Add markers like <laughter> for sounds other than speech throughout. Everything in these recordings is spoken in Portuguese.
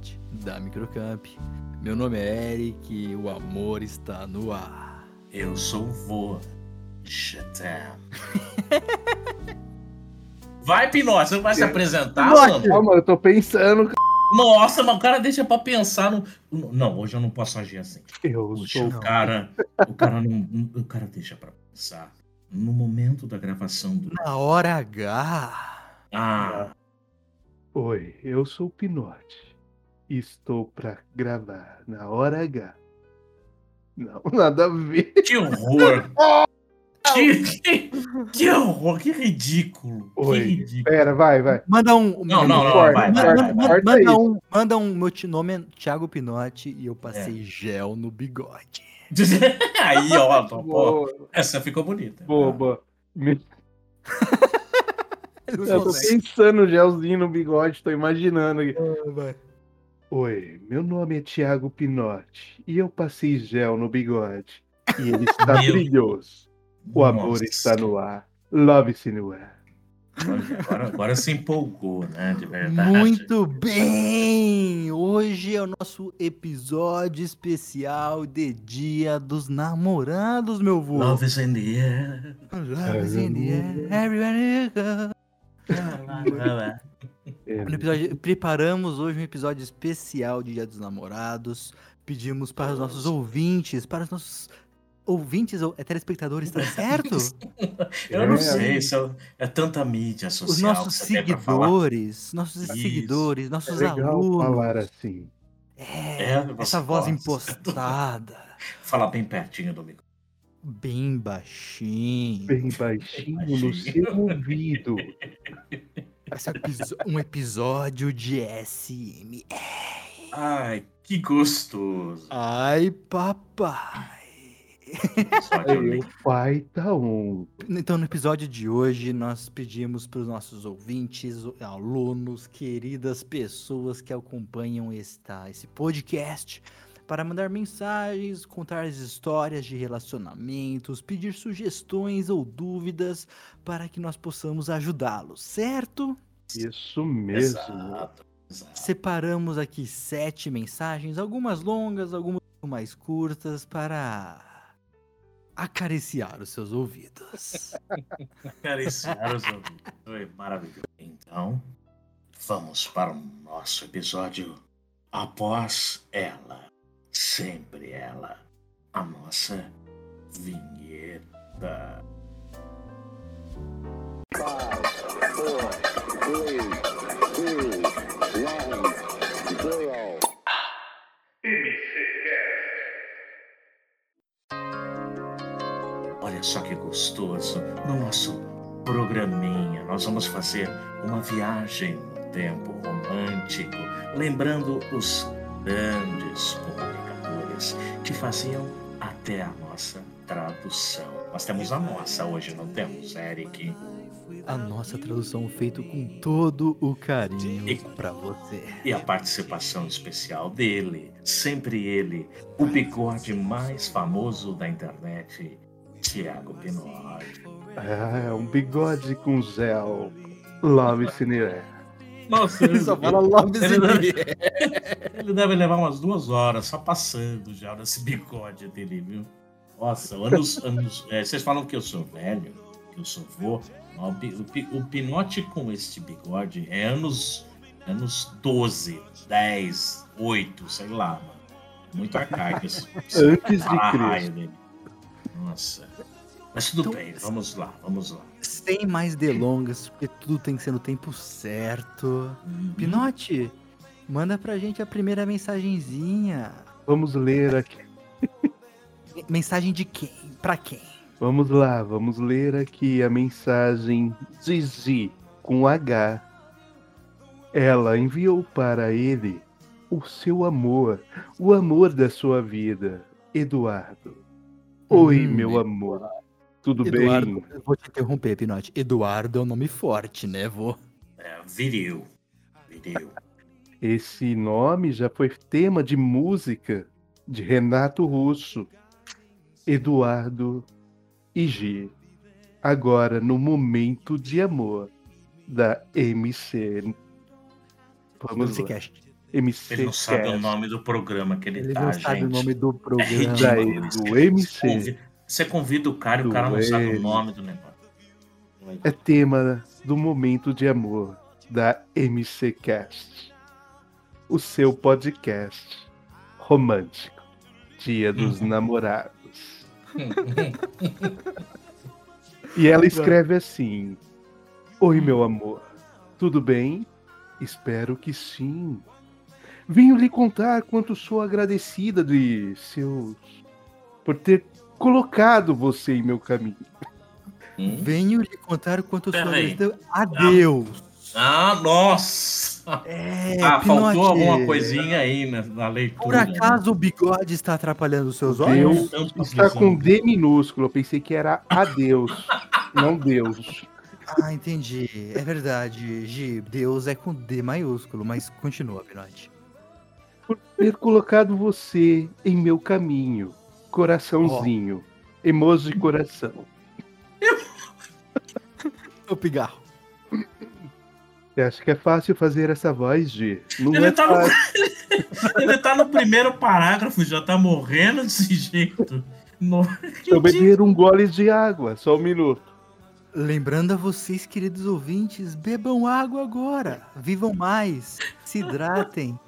podcast da Microcamp. Meu nome é Eric e o amor está no ar. Eu sou o vô. Chatam. <laughs> Vai, Pinóquio, você não vai se apresentar, mano? Calma, eu tô pensando. Nossa, mas o cara deixa pra pensar no. Não, hoje eu não posso agir assim. Eu Puxa, sou. o cara. O cara não. O cara deixa pra pensar. No momento da gravação do. Na hora H. Ah, Oi, eu sou o Pinote. Estou pra gravar na hora H. Não, <laughs> nada a ver. que horror! Que, que, que horror, que ridículo. Que Oi. ridículo. Pera, vai, vai. Manda um. Não, não, não, corta, vai, vai, Manda, vai, manda- manda um, manda um. Meu nome é Thiago Pinotti e eu É. passei gel no bigode. <laughs> Aí, ó, Boa, essa ficou bonita. boba. Me- <laughs> Eu tô pensando gelzinho no bigode, tô imaginando aqui. Vai. Oi, meu nome é Thiago Pinotti e eu passei gel no bigode. E ele <laughs> está Meu. brilhoso. O amor Nossa. está no ar. Love-se no ar. Agora, agora se empolgou, né? De verdade. Muito bem! Hoje é o nosso episódio especial de Dia dos Namorados, meu vô. Love is in the air. Love is in the air, everywhere you go. É, No episódio- preparamos hoje um episódio especial de Dia dos Namorados. Pedimos para os nossos ouvintes, para os nossos ouvintes ou é, telespectadores, tá certo? <laughs> Eu não É, sei, isso é, é tanta mídia social. Os nossos seguidores, nossos Isso. seguidores, é nossos legal alunos. falar assim. É, É, essa voz gosta. impostada, <laughs> Fala bem pertinho do microfone. bem baixinho. Bem baixinho no baixinho. seu ouvido. <laughs> Esse é um episódio de SM. Ai, que gostoso. Ai, papai. Lindo. o pai tá um. Então, no episódio de hoje, nós pedimos para os nossos ouvintes, alunos, queridas pessoas que acompanham esta, esse podcast, para mandar mensagens, contar as histórias de relacionamentos, pedir sugestões ou dúvidas para que nós possamos ajudá-los, certo? Isso mesmo. Exato, exato. Separamos aqui sete mensagens, algumas longas, algumas mais curtas, para acariciar os seus ouvidos. <laughs> Acariciar os ouvidos. Foi maravilhoso. Então, vamos para o nosso episódio após ela. Sempre ela. A nossa vinheta. Olha só que gostoso. No nosso programinha, nós vamos fazer uma viagem no tempo romântico, lembrando os grandes comunicadores que faziam até a nossa tradução. Nós temos a nossa hoje, não temos, Eric? A nossa tradução feita com todo o carinho E- para você. E a participação especial dele, sempre ele, o bigode mais famoso da internet, Tiago Pinotti. Ah, um bigode com gel. Love Cinear. Nossa, Ele só fala Love Ele deve-. Ele deve levar umas duas horas só passando já nesse bigode dele, viu? Nossa, anos, anos. é, vocês falam que eu sou velho, que eu sou vô. mas O, o, o Pinote com este bigode é anos, anos 12, 10, 8, sei lá, mano. Muito arcaico esse, esse <laughs> Antes de Cristo. dele. Nossa. Mas tudo Então, bem, vamos lá, vamos lá. Sem mais delongas, porque tudo tem que ser no tempo certo. Pinote, manda pra gente a primeira mensagenzinha. Vamos ler aqui. <laughs> Mensagem de quem? Pra quem? Vamos lá, vamos ler aqui a mensagem Zizi com H. Ela enviou para ele o seu amor, o amor da sua vida, Eduardo. Oi, Hum, meu amor. Tudo Eduardo, bem? eu vou te interromper, Pinote. Eduardo é um nome forte, né, vô? É, viril. Viril. Esse nome já foi tema de música de Renato Russo, Eduardo e G. Agora no momento de amor da MC. Vamos quer MC Ele não sabe o Cast. nome do programa que ele, Ele tá, não gente. sabe o nome do <laughs> É programa. ridículo. Daí, isso. do MC. convida- Você convida o cara e o cara não sabe o nome do negócio. É tema do momento de amor da MC Cast. O seu podcast romântico. Dia dos Uhum. Namorados. <laughs> E ela escreve assim: Oi, meu amor. Tudo bem? Espero que sim. Venho lhe contar quanto sou agradecida de seus. por ter colocado você em meu caminho. Hum? Venho lhe contar o quanto eu sou Peraí. agradecido a Deus. Ah, nossa! É, ah, faltou alguma coisa aí na, na leitura. Por acaso o bigode está atrapalhando os seus olhos? Deus tanto está com D minúsculo. Eu pensei que era adeus, <laughs> não Deus. Ah, entendi. É verdade, Gi. Deus é com D maiúsculo, mas continua, Pinote. Por ter colocado você em meu caminho. Coraçãozinho. Emoji coração. O pigarro. Você acha que é fácil fazer essa voz, G? Não Ele é tá no-. <laughs> Ele tá no primeiro parágrafo, já tá morrendo desse jeito. No... Deixa eu beber um gole de água, só um minuto. Lembrando a vocês, queridos ouvintes, bebam água agora. Vivam mais. Se hidratem.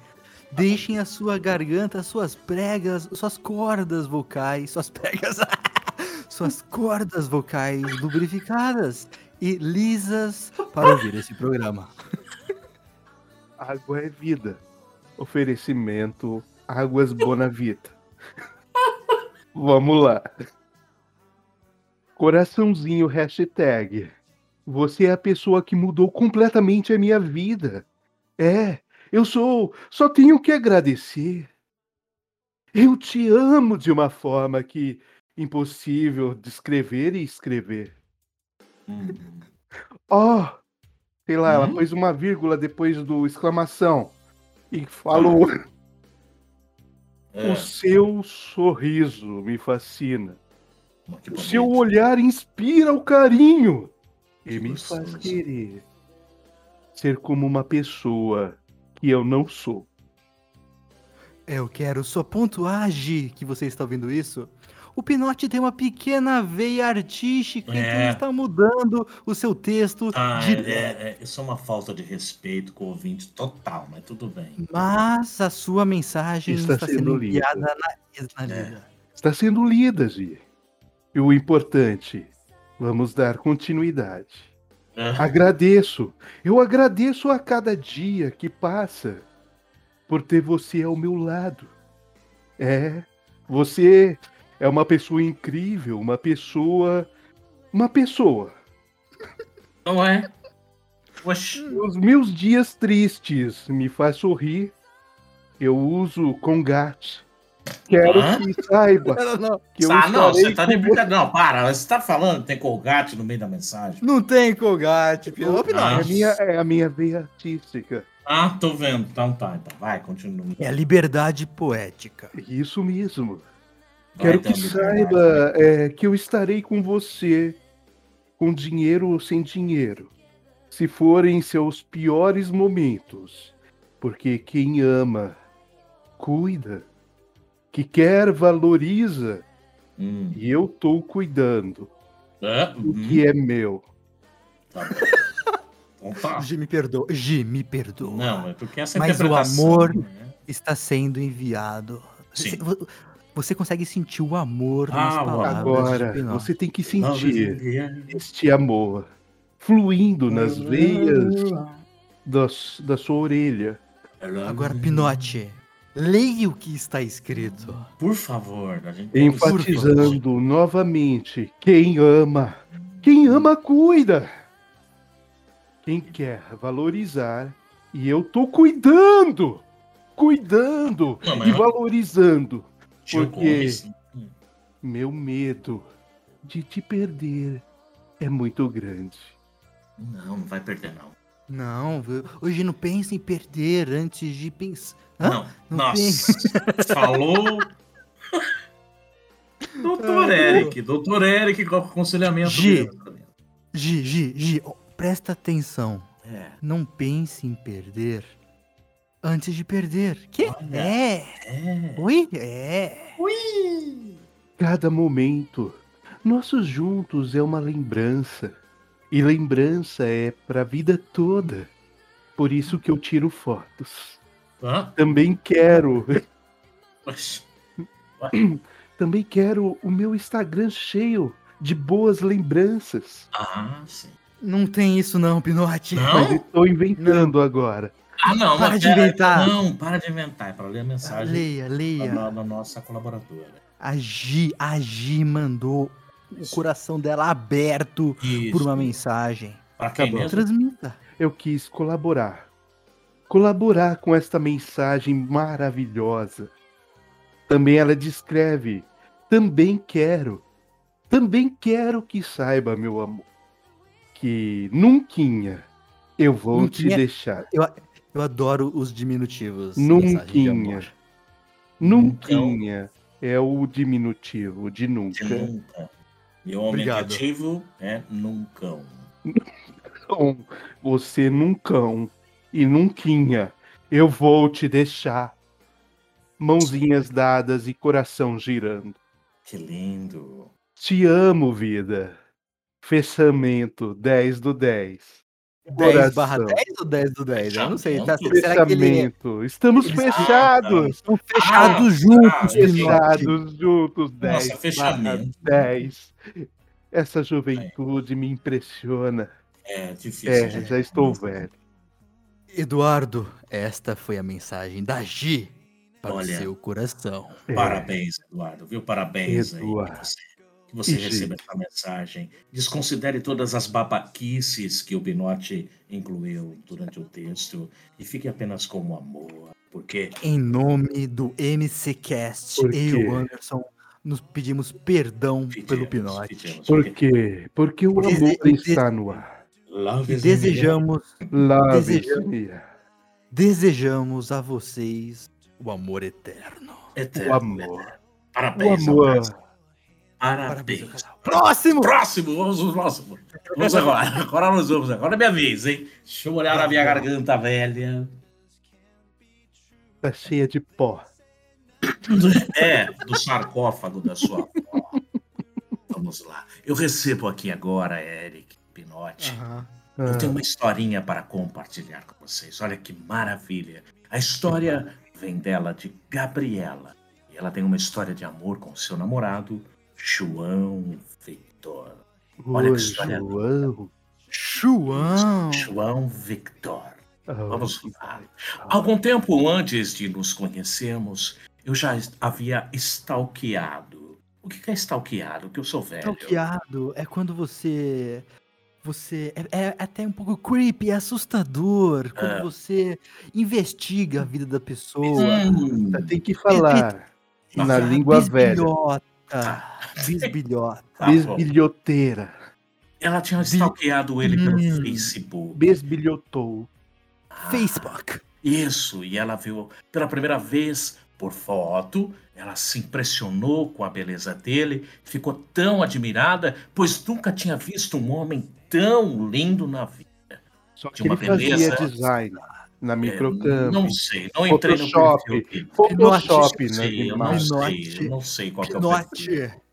Deixem a sua garganta, suas pregas, suas cordas vocais, suas pregas, <laughs> suas cordas vocais lubrificadas e lisas para ouvir esse programa. <laughs> Água é vida. Oferecimento Águas Bonavita. <laughs> Vamos lá. Coraçãozinho hashtag. Você é a pessoa que mudou completamente a minha vida. É, eu sou. Só tenho que agradecer. Eu te amo de uma forma que impossível descrever e escrever. Hum. Ó, sei lá, ela Hum? pôs uma vírgula depois do exclamação e falou: É, O seu sorriso me fascina. O seu olhar inspira o carinho e Que me faz querer ser como uma pessoa que eu não sou. Eu quero só pontuar, Gi, que você está ouvindo isso. O Pinote tem uma pequena veia artística, então É. ele está mudando o seu texto Ah, de é, é, isso é uma falta de respeito com o ouvinte total, mas tudo bem. Mas a sua mensagem Está está, sendo sendo lida. enviada na, na É. lida. Está sendo lida, Gi. E o importante, vamos dar continuidade. Agradeço. Eu agradeço a cada dia que passa por ter você ao meu lado. É, você é uma pessoa incrível, uma pessoa. Uma pessoa. Não é? Oxi. Os meus dias tristes me faz sorrir. Eu uso Congat. Quero Hã? que saiba <laughs> Não, não, que ah, não, você tá de brincadeira. Não, para, você tá falando que tem colgate no meio da mensagem. não tem Colgate, Pinote. Ô, É a minha, é a minha veia artística. Ah, tô vendo. Então tá, então vai, continua. É a liberdade poética. Isso mesmo. Vai, Quero que saiba é, que eu estarei com você, com dinheiro ou sem dinheiro, se forem seus piores momentos, porque quem ama, cuida, que quer, valoriza, Hum. e eu tô cuidando É, do hum, que é meu. tá bom. Então tá. Gi, me perdoa. Gi, me perdoa. Não, é porque essa Mas o amor- né? Está sendo enviado. Sim. Você, vo- você consegue sentir o amor Ah, nas o palavras Agora, você tem que Não, sentir este amor fluindo nas veias da, da sua orelha. Agora, Pinote, leia o que está escrito. Por favor, a gente Enfatizando novamente: quem ama, quem ama, cuida. Quem quer valorizar, e eu tô cuidando, cuidando Não, e eu- valorizando. Porque- Meu medo de te perder é muito grande. Não, não vai perder, não. Não, viu? hoje não pense em perder antes de pensar. Não, Não nossa. <laughs> Falou. Doutor Ah, Eric, doutor Eric com aconselhamento. Gi. Gi, Gi, Gi, presta atenção. É. Não pense em perder antes de perder. Que? Olha. É. É. Oi? É. Cada momento, nossos juntos é uma lembrança. E lembrança é pra vida toda. Por isso que eu tiro fotos. Hã? Também quero, Mas- <clears throat> também quero o meu Instagram cheio de boas lembranças. Ah, sim. Não tem isso não, Pinote. Não? Estou inventando agora. Ah, não, Para de pera- inventar. Não, para de inventar. É para ler a mensagem Leia, leia. da- da nossa colaboradora. A Gi, a Gi mandou o coração dela aberto Isso. por uma mensagem. Para quem Tá? Transmita. Eu quis colaborar. Colaborar com esta mensagem maravilhosa. Também ela descreve. Também quero. Também quero que saiba, meu amor, que nunca eu vou te Nunquinha? deixar. Eu adoro os diminutivos. Nunquinha. Nunca é o diminutivo de De nunca. E o homem Obrigado. ativo é nunca. Então, você nunca e nunquinha eu vou te deixar. Mãozinhas dadas e coração girando. Que lindo. Te amo, vida. Fechamento 10 do 10. 10 barra Coração. 10 ou 10 do 10? Eu não sei. Tá, Fechamento. será que ele. Estamos Eles- fechados. estão fechados Ah, juntos? Fechados juntos 10 barra fechamento. 10. Essa juventude me impressiona. É difícil. É, gente. já estou velho. Eduardo, esta foi a mensagem da Gi para Olha. o seu coração. É. Parabéns, Eduardo, viu? Parabéns aí Eduardo. que você, que você E, receba essa mensagem. Desconsidere todas as babaquices que o Binotti incluiu durante o texto e fique apenas com o amor, porque Em nome do MCCast, Por eu e quê? o Anderson nos pedimos perdão pelo pedimos, Pinote. pedimos, Por quê? Porque o Dese- amor está no ar. love E desejamos, Love Desejamos- desejamos a vocês o amor eterno. the O eterno. amor. O Parabéns, amor. Parabéns, Parabéns. ao. Próximo! Próximo, vamos pro próximo. Vamos agora. <laughs> Agora nós vamos. Agora é minha vez, hein? Deixa eu olhar na minha garganta velha. Tá cheia de pó. É, do sarcófago da sua avó. Vamos lá. Eu recebo aqui agora, Eric Pinotti. Eu tenho Ah, uma historinha para compartilhar com vocês. Olha que maravilha. A história vem dela de Gabriela. E ela tem uma história de amor com seu namorado, João Victor. olha que Oi, história João. João! João Victor. Ah, Vamos lá. Algum tempo antes de nos conhecermos, eu já havia stalkeado. O que é stalkeado? Que eu sou velho. Stalkeado é quando você. Você. É, é até um pouco creepy, é assustador. Quando É. você investiga a vida da pessoa. Hum, Tem que falar na língua velha. Bisbilhota. Bisbilhota. tá bom. Besbilhoteira. Ela tinha stalkeado ele pelo Hum. Facebook. Besbilhotou. Ah, Facebook. Isso, e ela viu pela primeira vez por foto, ela se impressionou com a beleza dele, ficou tão admirada, pois nunca tinha visto um homem tão lindo na vida. Só De que uma ele fazia beleza. design na É, microcamp. não sei, não entrei no Photoshop. perfil dele. Photoshop, Eu né? sei, eu não Pinote. sei, não sei qual que é o perfil. Pinote.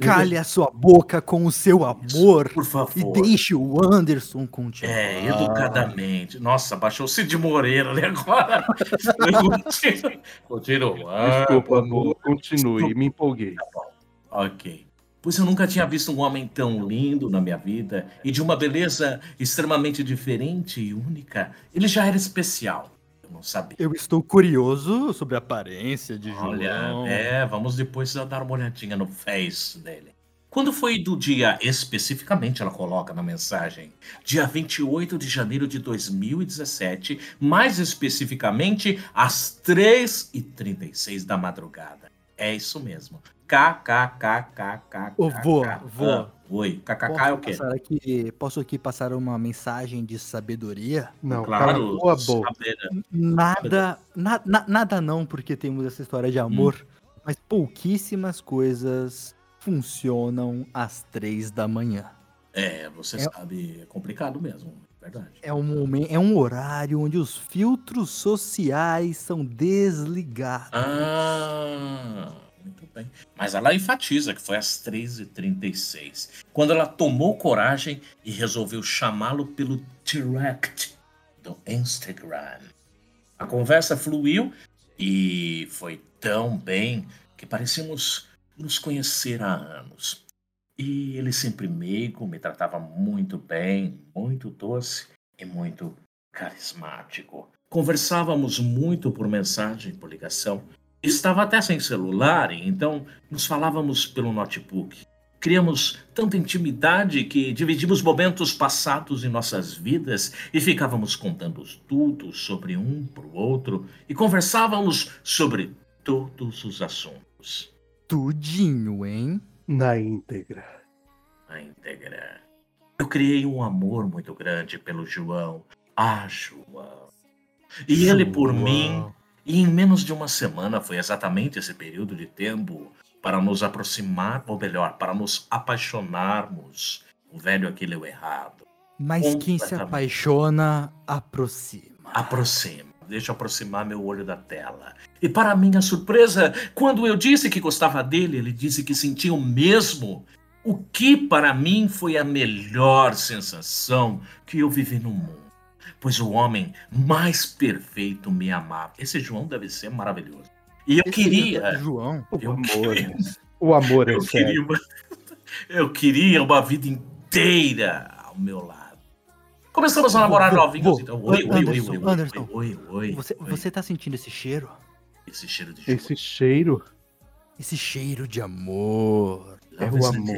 Calhe a sua boca com o seu amor. Por E favor. deixe o Anderson continuar. É, educadamente. Nossa, baixou o Cid Moreira ali agora. <laughs> Continua. Desculpa, Ah, amor. Continue, me empolguei. Ok. Pois eu nunca tinha visto um homem tão lindo na minha vida e de uma beleza extremamente diferente e única. Ele já era especial. Eu não sabia. Eu estou curioso sobre a aparência de Olha, João. é, vamos depois dar uma olhadinha no face dele. Quando foi do dia especificamente, ela coloca na mensagem, dia 28 de janeiro de 2017, mais especificamente às 3h36 da madrugada. É isso mesmo. KKKKK. Vô, vô. Oi, KKK é o quê? aqui, posso aqui passar uma mensagem de sabedoria? Não, Claro, a boca. saber- Nada, na- na- nada não, porque temos essa história de amor, mas pouquíssimas coisas funcionam às três da manhã. É, você É- sabe, é complicado mesmo. verdade. É um, momento, é um horário onde os filtros sociais são desligados. Ah, bem. Mas ela enfatiza que foi às 13h36, quando ela tomou coragem e resolveu chamá-lo pelo direct do Instagram. A conversa fluiu e foi tão bem que parecíamos nos conhecer há anos. E ele sempre meigo, me tratava muito bem, muito doce e muito carismático. Conversávamos muito por mensagem, por ligação. Estava até sem celular, então nos falávamos pelo notebook. Criamos tanta intimidade que dividimos momentos passados em nossas vidas e ficávamos contando tudo sobre um para o outro e conversávamos sobre todos os assuntos. Tudinho, hein? Na íntegra. Na íntegra. Eu criei um amor muito grande pelo João. Ah, João. E ele por mim. E em menos de uma semana foi exatamente esse período de tempo para nos aproximar, ou melhor, para nos apaixonarmos. O velho aquilo é o errado. Mas quem se apaixona, aproxima. Aproxima. Deixa eu aproximar meu olho da tela. E para minha surpresa, quando eu disse que gostava dele, ele disse que sentia o mesmo. O que para mim foi a melhor sensação que eu vivi no mundo. Pois o homem mais perfeito me amava. Esse João deve ser maravilhoso. E eu Esse queria. João. O Eu amor. queria- O amor é Eu sério. queria, uma, <laughs> eu queria uma vida inteira ao meu lado. Começamos a namorar novinhos. Então, oi, oi, oi, Anderson, oi, oi, Anderson. oi, oi, Você, oi. você tá sentindo esse cheiro? Esse cheiro de Esse cheiro Esse cheiro de amor. é o amor.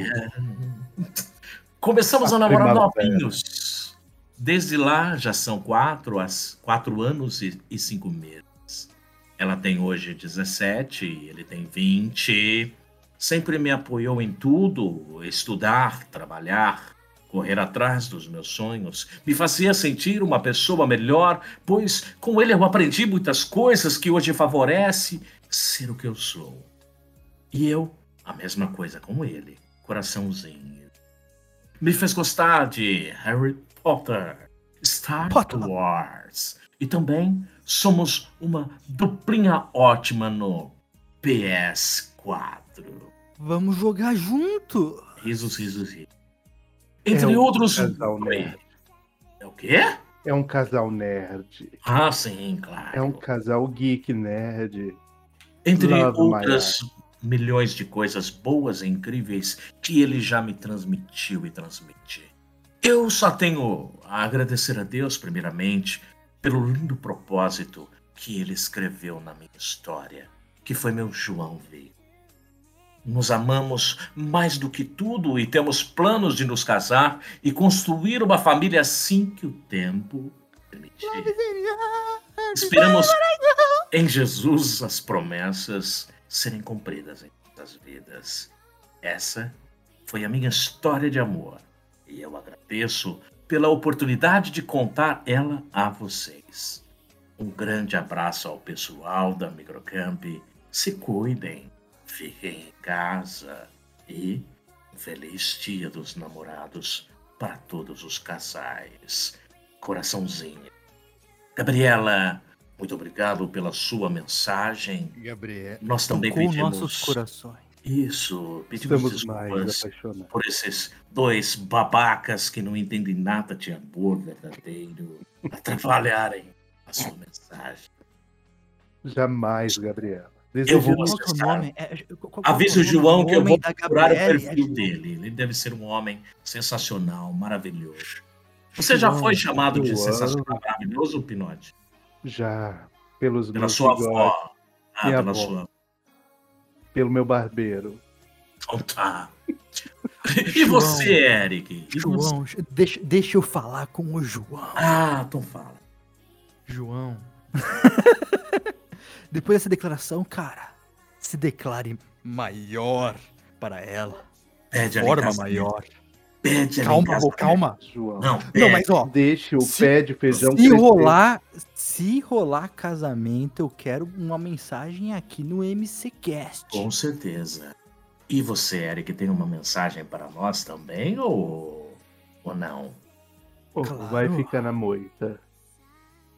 Começamos a, A namorar primavera. novinhos. Desde lá já são quatro, as, quatro anos e, e cinco meses. Ela tem hoje 17, ele tem 20. Sempre me apoiou em tudo: estudar, trabalhar, correr atrás dos meus sonhos. Me fazia sentir uma pessoa melhor, pois com ele eu aprendi muitas coisas que hoje favorece ser o que eu sou. E eu, a mesma coisa com ele, coraçãozinho. Me fez gostar de Harry Potter, Star Potter. Wars. E também somos uma duplinha ótima no PS4. Vamos jogar junto. Risos, risos, risos. Entre É um outros. casal nerd. É o quê? É um casal nerd. Ah, sim, claro. É um casal geek nerd. Entre Love outras milhões de coisas boas e incríveis que ele já me transmitiu e transmite. Eu só tenho a agradecer a Deus, primeiramente, pelo lindo propósito que ele escreveu na minha história, que foi meu João Vigo. Nos amamos mais do que tudo e temos planos de nos casar e construir uma família assim que o tempo permitir. Esperamos em Jesus as promessas serem cumpridas em nossas vidas. Essa foi a minha história de amor e eu agradeço pela oportunidade de contar ela a vocês. Um grande abraço ao pessoal da Microcamp. Se cuidem, fiquem em casa e um feliz dia dos namorados para todos os casais. Coraçãozinho. Gabriela, muito obrigado pela sua mensagem. Gabriel. Nós também pedimos nossos corações. Isso, pedimos Estamos mais desculpas por esses dois babacas que não entendem nada de amor verdadeiro atrapalharem a sua mensagem. Jamais, Gabriela. Eu vou é acessar. nome? É, é, é Avisa o? João que eu vou procurar o Gabriele, perfil é dele. Ele deve ser um homem sensacional, maravilhoso. Você já João, foi chamado de sensacional, maravilhoso, Pinote? Já pelos Pela meus sua avó. Ah, pela avó. sua. Pelo meu barbeiro. Então tá. E você, Eric? E você? João, deixa, deixa eu falar com o João. Ah, então fala. João. <laughs> Depois dessa declaração, cara, se declare maior para ela. Pede ela em Forma maior. Pede Calma, calma. João. Não, Não, pede. mas ó, Deixe o Se- pé de feijão se crescer. rolar, se rolar casamento, eu quero uma mensagem aqui no MCcast. Com certeza. E você, Eric, tem uma mensagem para nós também ou, ou não? Ou Claro. vai ficar na moita?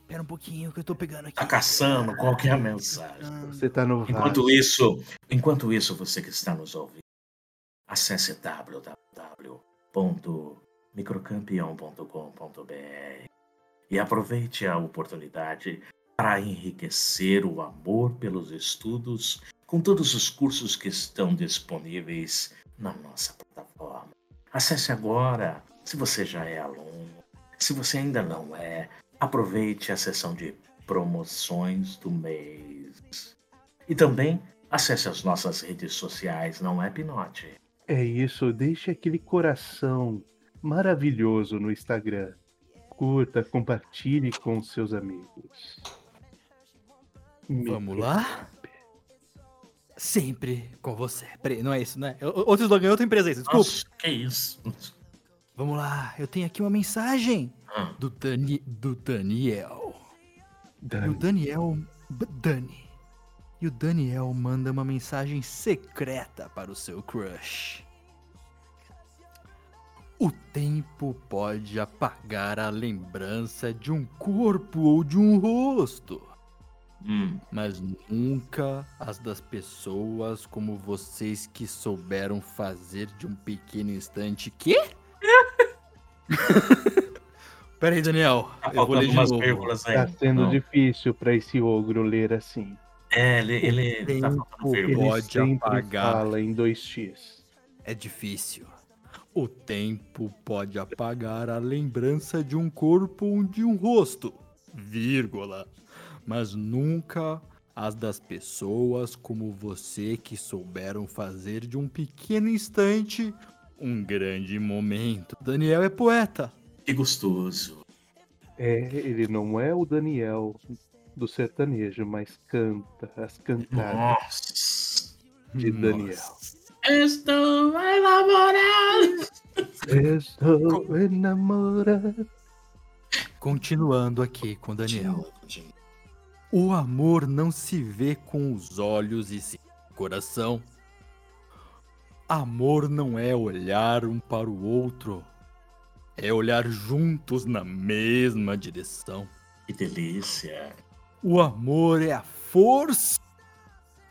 Pera um pouquinho que eu tô pegando aqui. Tá caçando qual que é a mensagem. Você tá no Enquanto vaso. isso, enquanto isso, você que está nos ouvindo, acesse www.microcampeão.com.br e aproveite a oportunidade para enriquecer o amor pelos estudos com todos os cursos que estão disponíveis na nossa plataforma. Acesse agora, se você já é aluno. Se você ainda não é, aproveite a seção de promoções do mês. E também acesse as nossas redes sociais, não é, Pinote? É isso, deixe aquele coração maravilhoso no Instagram. Curta, compartilhe com seus amigos. Vamos lá? Sempre com você. Peraí, não é isso, né? Outro slogan, outra empresa aí, desculpa. Nossa, que isso? Vamos lá, eu tenho aqui uma mensagem Ah, do, Dani, do Daniel. O Dani, Daniel. B- Dani. E o Daniel manda uma mensagem secreta para o seu crush. O tempo pode apagar a lembrança de um corpo ou de um rosto, hum, mas nunca as das pessoas como vocês que souberam fazer de um pequeno instante. Quê? <laughs> Pera aí, Daniel. tá eu vou ler de umas novo. vírgulas aí. tá sendo Não. difícil pra esse ogro ler assim. É, ele, ele tá faltando tempo vírgula. Ele Pode sempre apagar. fala em 2x. É difícil. O tempo pode apagar a lembrança de um corpo ou de um rosto, vírgula, mas nunca as das pessoas como você que souberam fazer de um pequeno instante um grande momento. Daniel é poeta. Que gostoso. É, ele não é o Daniel do sertanejo, mas canta as cantadas Nossa. de Daniel. Estou enamorado. Estou enamorado. Continuando aqui com Daniel. O amor não se vê com os olhos e sim com o coração. Amor não é olhar um para o outro, é olhar juntos na mesma direção. Que delícia. O amor é a força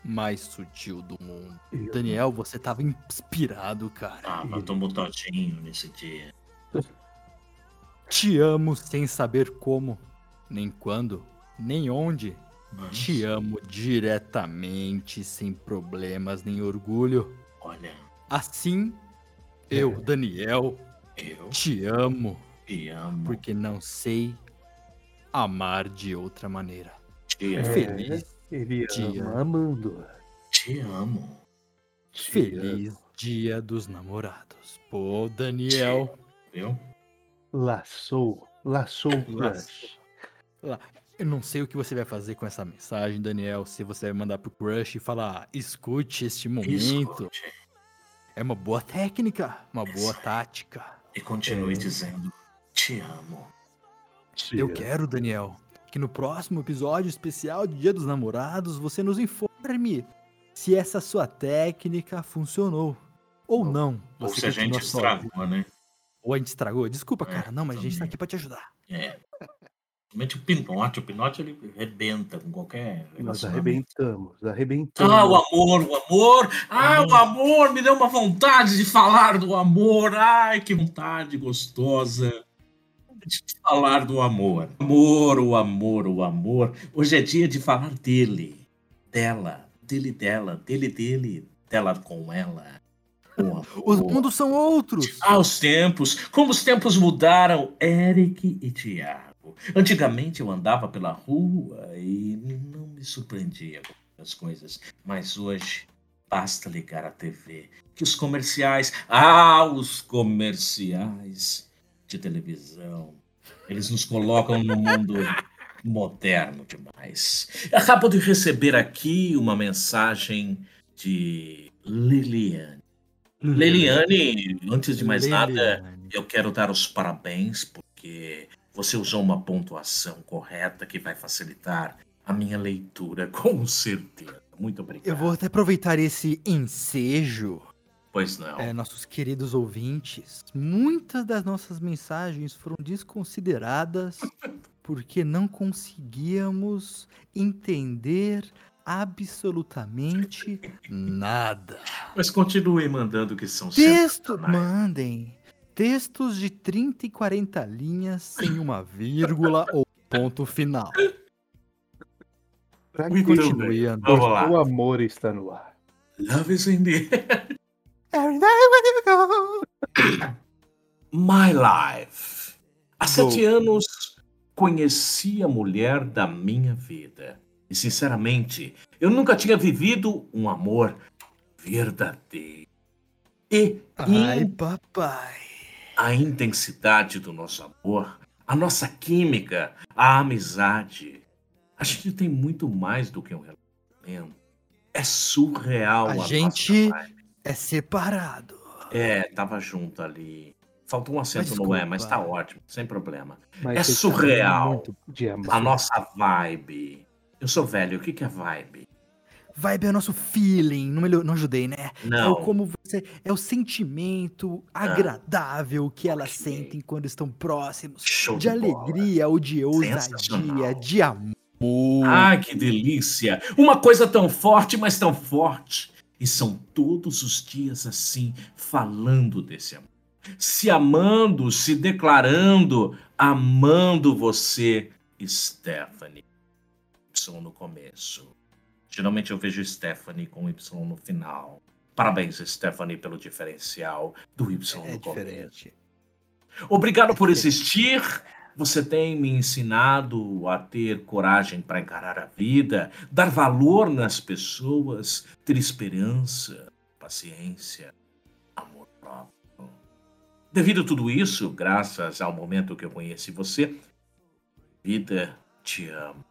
mais sutil do mundo. Eu- Daniel, você tava inspirado, cara. Ah, mas tô mutadinho nesse dia. Te amo sem saber como, nem quando, nem onde. Mas, Te amo diretamente, sem problemas nem orgulho. olha, Assim, eu, Daniel, eu te amo, te amo. porque não sei amar de outra maneira. Te É, amo. Feliz, Ele Dia. ama amando. Te amo. feliz dia dos namorados. Pô, Daniel, Viu? Laçou, laçou o crush. eu não sei o que você vai fazer com essa mensagem, Daniel. Se você vai mandar pro crush e falar, escute este momento. Escute. É uma boa técnica, uma boa Isso. tática. E continue É. dizendo: Te amo. Eu Tia. quero, Daniel, que no próximo episódio especial de Dia dos Namorados você nos informe se essa sua técnica funcionou. Ou não. Ou se a gente só- estragou, né? Ou a gente estragou. Desculpa, É, cara. Não, mas a gente tá também. aqui pra te ajudar. É. Principalmente o Pinote. O Pinote ele arrebenta com qualquer. Nós arrebentamos, arrebentamos. Ah, o amor, o amor. Ah, Amor. o amor. Me deu uma vontade de falar do amor. Ai, que vontade gostosa de falar do amor. Amor, o amor, o amor. Hoje é dia de falar dele, dela, dele, dela, dele, dele, dela com ela. O <laughs> Os mundos são outros. Ah, os tempos, como os tempos mudaram, Eric e Tiago. Antigamente eu andava pela rua e não me surpreendia com as coisas, mas hoje basta ligar a TV que os comerciais, ah, os comerciais de televisão, eles nos colocam no mundo moderno demais. Acabo de receber aqui uma mensagem de Liliane. Leliane, antes de mais nada, Leliane. eu quero dar os parabéns porque você usou uma pontuação correta que vai facilitar a minha leitura, <laughs> com certeza. Muito obrigado. Eu vou até aproveitar esse ensejo Pois não. É, nossos queridos ouvintes, muitas das nossas mensagens foram desconsideradas <laughs> porque não conseguíamos entender absolutamente nada. Mas continue mandando que são Texto, mandem textos de 30 e 40 linhas sem uma vírgula ou ponto final. Pra que Continue. Vamos lá. o amor está no ar. Love is in the air. My life. Há sete anos conheci a mulher da minha vida. E sinceramente, eu nunca tinha vivido um amor verdadeiro. E Ai, in- papai. a intensidade do nosso amor, a nossa química, a amizade. A gente tem muito mais do que um relacionamento. É surreal. A nossa gente-. É separado. É, tava junto ali. Faltou um acento Mas no é, desculpa. mas tá ótimo, sem problema. Mas É surreal. A nossa vibe. Eu sou velho, o que, que é vibe? Vibe é o nosso feeling. Não, melhor, não ajudei, né? É Não. o como você. É o sentimento agradável que elas ok. sentem quando estão próximos. Show De de bola. alegria ou de ousadia, de amor. Ah, que delícia! Uma coisa tão forte, mas tão forte. E são todos os dias assim, falando desse amor. Se amando, se declarando, amando você, Stephanie. Y no começo. Geralmente eu vejo Stephanie com Y no final. Parabéns, Stephanie, pelo diferencial do Y É no começo. diferente. Obrigado por <laughs> existir. Você tem me ensinado a ter coragem para encarar a vida, dar valor nas pessoas, ter esperança, paciência. Devido a tudo isso, graças ao momento que eu conheci você, vida, te amo.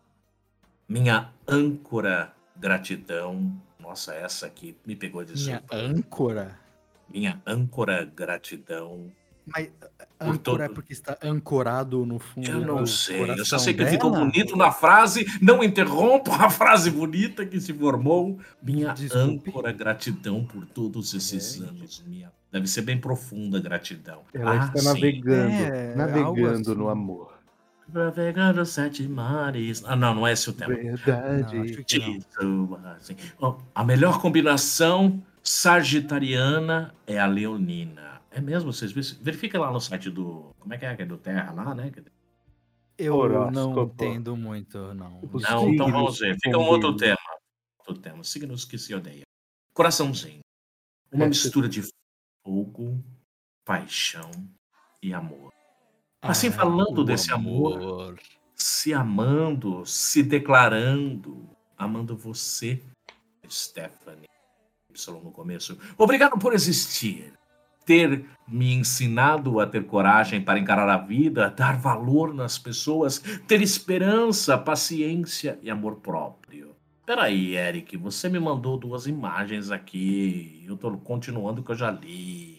Minha âncora, gratidão. Nossa, essa aqui me pegou de Minha surpresa. âncora. Minha âncora, gratidão. Mas Por âncora é todo- porque está ancorado no fundo. Eu não sei, eu só sei que dela? ficou bonito na frase. Não interrompa a frase bonita que se formou. Minha Desculpe. âncora gratidão por todos esses É. anos. Minha... Deve ser bem profunda a gratidão. Ela Ah, está sim. navegando, É, algo navegando assim. no amor. Navegando sete mares. Ah, não, não é esse o tema. Não, Verdade. acho que não. Assim. Ó, a melhor combinação sagitariana é a leonina. É mesmo? Vocês verifica lá no site do. Como é que é? É do Terra lá, né? Eu não Horóscopo. entendo muito, não. Os Não, então vamos ver. Fica um outro tema. Outro tema. Signos que se odeiam. Coraçãozinho. Uma É, mistura de fogo, paixão e amor. Assim, Ai, falando desse amor. Se amando, se declarando, amando você, Stephanie. Y no começo. Obrigado por existir. Ter me ensinado a ter coragem para encarar a vida, dar valor nas pessoas, ter esperança, paciência e amor próprio. Peraí, Eric, você me mandou duas imagens aqui. Eu tô continuando o que eu já li.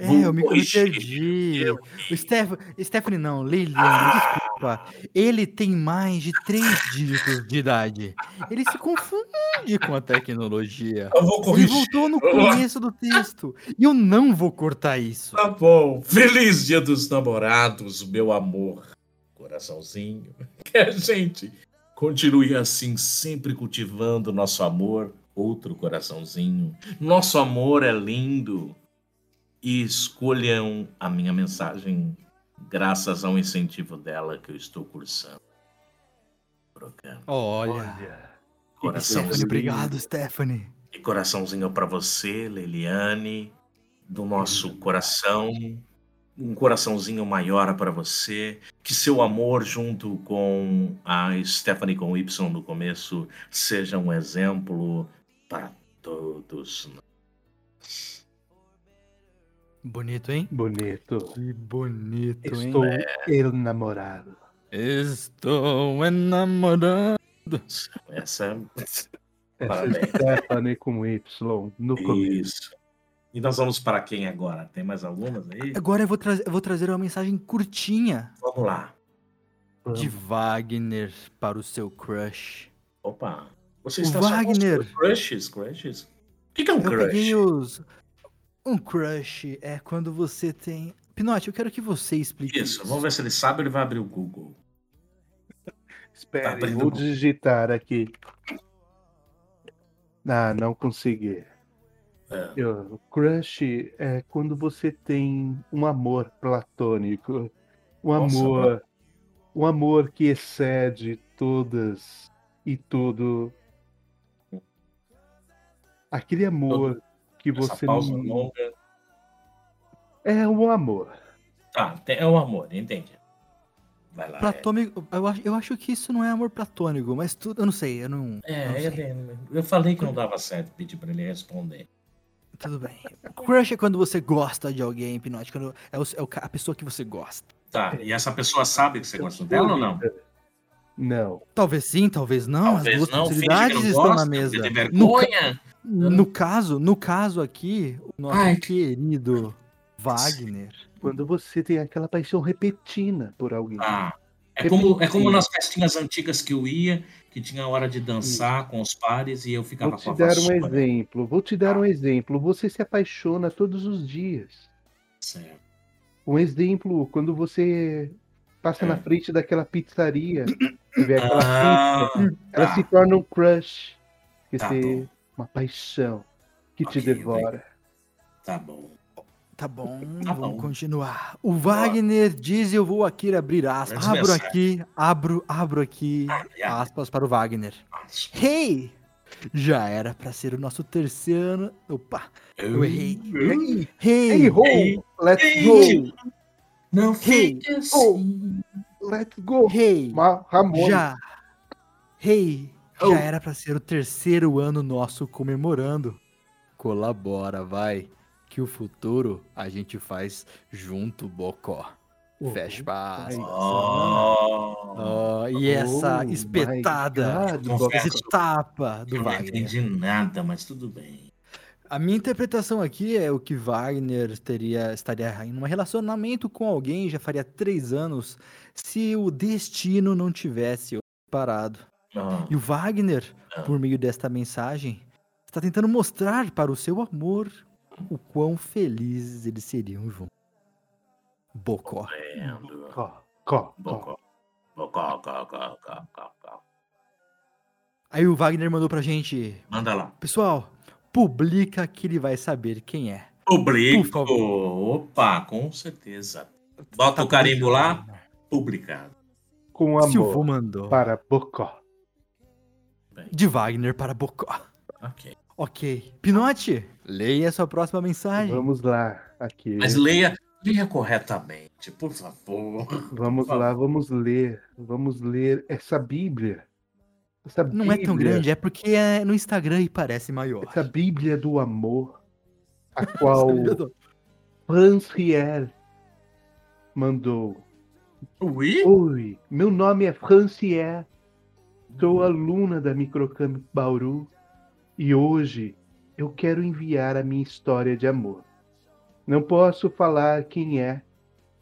É, Vou eu me perdi. Eu O Steph... Stephanie não, Leiliane, Ah! desculpa. Ele tem mais de três dígitos de idade. Ele se confunde com a tecnologia. Eu vou Ele corrigir. voltou no começo do texto. E eu não vou cortar isso. Tá bom. Feliz Dia dos Namorados, meu amor. Coraçãozinho. <laughs> Que a gente continue assim, sempre cultivando nosso amor. Outro coraçãozinho. Nosso amor é lindo. E escolham a minha mensagem graças ao incentivo dela que eu estou cursando. Programa. Olha. Olha. Coraçãozinho. Stephanie, obrigado, Stephanie. E coraçãozinho para você, Leliane, do nosso coração. Um coraçãozinho maior para você. Que seu amor, junto com a Stephanie com Y no começo, seja um exemplo para todos nós. Bonito, hein? Bonito. Que bonito, Estou hein? enamorado. Estou enamorado. Essa é. Essa Parabéns. Stephanie com Y no começo. Isso. E nós vamos para quem agora? Tem mais algumas aí? Agora eu vou, tra- eu vou trazer uma mensagem curtinha Vamos lá. de Wagner para o seu crush. Opa. Você O está Wagner. crushes, crushes. O que que é um Eu crush? peguei os. Um crush é quando você tem. Pinote, eu quero que você explique Isso, vamos ver se ele sabe, ele vai abrir o Google. <laughs> Espera, abrindo vou digitar aqui. Ah, não consegui. É. Eu- Crush é quando você tem um amor platônico. Um Nossa, amor. Um amor que excede todas e tudo. Aquele amor que Essa você pausa não. longa. É um amor. Tá, é o amor, entendi. Vai lá. é. Platônico, eu acho, eu acho que isso não é amor platônico, mas tudo, eu não sei, eu não. É, eu não é, sei. eu falei que não dava certo, pedi pra ele responder. Tudo bem. Crush é quando você gosta de alguém, Pinote, quando é, o- é a pessoa que você gosta. Tá, e essa pessoa sabe que você gosta dela ou não? Não. Talvez sim, talvez não. Talvez As duas não, possibilidades não estão gosta, na mesa. porque tem No, caso, no caso aqui, o nosso Ai. querido Wagner. Quando você tem aquela paixão repentina por alguém. Ah, é como, é como nas festinhas antigas que eu ia, que tinha a hora de dançar com os pares e eu ficava Vou te com a dar um exemplo. Vou te dar um exemplo. Você se apaixona todos os dias. Certo. Um exemplo, quando você passa É. na frente daquela pizzaria, e vê <clears throat> aquela Ah, pizza, ela tá. se torna um crush. Que Tá você. Uma paixão que te Ok, devora. Tá bom. Tá bom, Tá vamos bom. continuar. O Wagner diz eu vou aqui abrir aspas. Grande Abro mensagem. aqui, abro, abro aqui Ah, aspas para o Wagner. Hey! Já era pra ser o nosso terceiro. Opa! Eu errei. Hey, Hey! hey, ho, Hey, let's hey. go, Não Hey. fique assim. let's go. Hey! Ramon, Já! Hey! Oh. Já era pra ser o terceiro ano nosso comemorando. Colabora, vai. Que o futuro a gente faz junto, Bocó. Oh, Fecha aspas. Oh, Ó, e essa Oh espetada, esse tapa do eu não Wagner. entendi nada, mas tudo bem. A minha interpretação aqui é o que Wagner teria, estaria em um relacionamento com alguém já faria três anos se o destino não tivesse o parado. E o Wagner, Ah. por meio desta mensagem, está tentando mostrar para o seu amor o quão felizes eles seriam juntos. Bocó. vendo. Có, có, có. Bocó. Bocó, có, có, có, có, có. Aí o Wagner mandou pra gente, Manda lá. pessoal, publica que ele vai saber quem é. Publico. Opa, com certeza. Bota Tá o carimbo lá, publicado. Com Silvio amor mandou. para Bocó. De Wagner para Bocó. Ok. Ok. Pinote, leia sua próxima mensagem. Vamos lá, aqui. Mas leia, leia corretamente, por favor. Vamos Por lá, vamos ler. Vamos ler essa Bíblia. Essa Não é tão Bíblia- grande, é porque é no Instagram e parece maior. Essa Bíblia do amor, a <laughs> qual Bíblia Franz Rier mandou. Ui? Oi, meu nome é Francier, sou aluna da Microcamp Bauru e hoje eu quero enviar a minha história de amor. Não posso falar quem é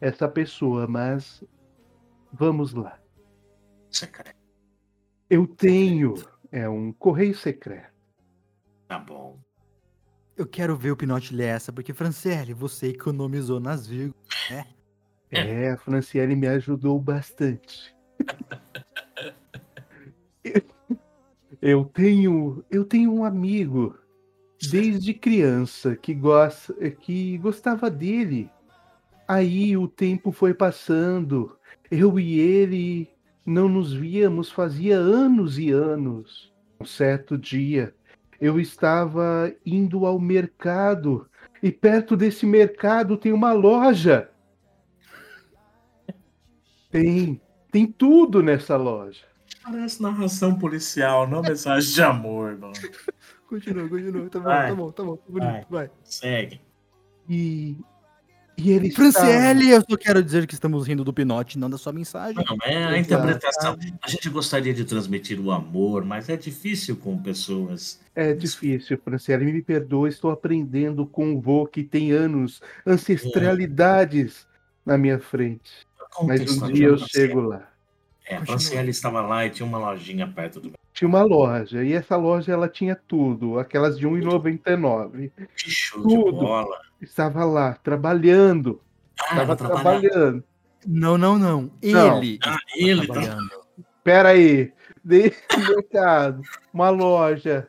essa pessoa, mas vamos lá. Secreto. Eu tenho é um correio secreto. Tá bom. Eu quero ver o Pinote ler essa, porque, Franciele, você economizou nas vírgulas. É, a Franciele me ajudou bastante. <laughs> Eu tenho, eu tenho um amigo desde criança que gosta, que gostava dele. Aí o tempo foi passando. Eu e ele não nos víamos fazia anos e anos. Um certo dia, eu estava indo ao mercado e perto desse mercado tem uma loja. <laughs> Tem, tem tudo nessa loja. Parece narração policial, não mensagem de amor, mano. Continua, continua. Tá bom, Vai. tá bom, tá bom. Tá bonito, Vai. vai. Segue. E, e ele Franciele, eu só quero dizer que estamos rindo do Pinote, não da sua mensagem. Não, é a interpretação. A gente gostaria de transmitir o amor, mas é difícil com pessoas. É difícil, Franciele, me perdoa, estou aprendendo com o vô que tem anos, ancestralidades na minha frente. Mas um dia eu chego lá. É, a Franciele estava lá e tinha uma lojinha perto do. tinha uma loja. E essa loja ela tinha tudo, aquelas de R$ 1,99. Que show de Tudo. bola. Estava lá, trabalhando. Ah, Estava trabalhando. Não, não, não. Não. Ele. Ah, estava ele tá- trabalhando. Pera aí. <laughs> Mercado, uma loja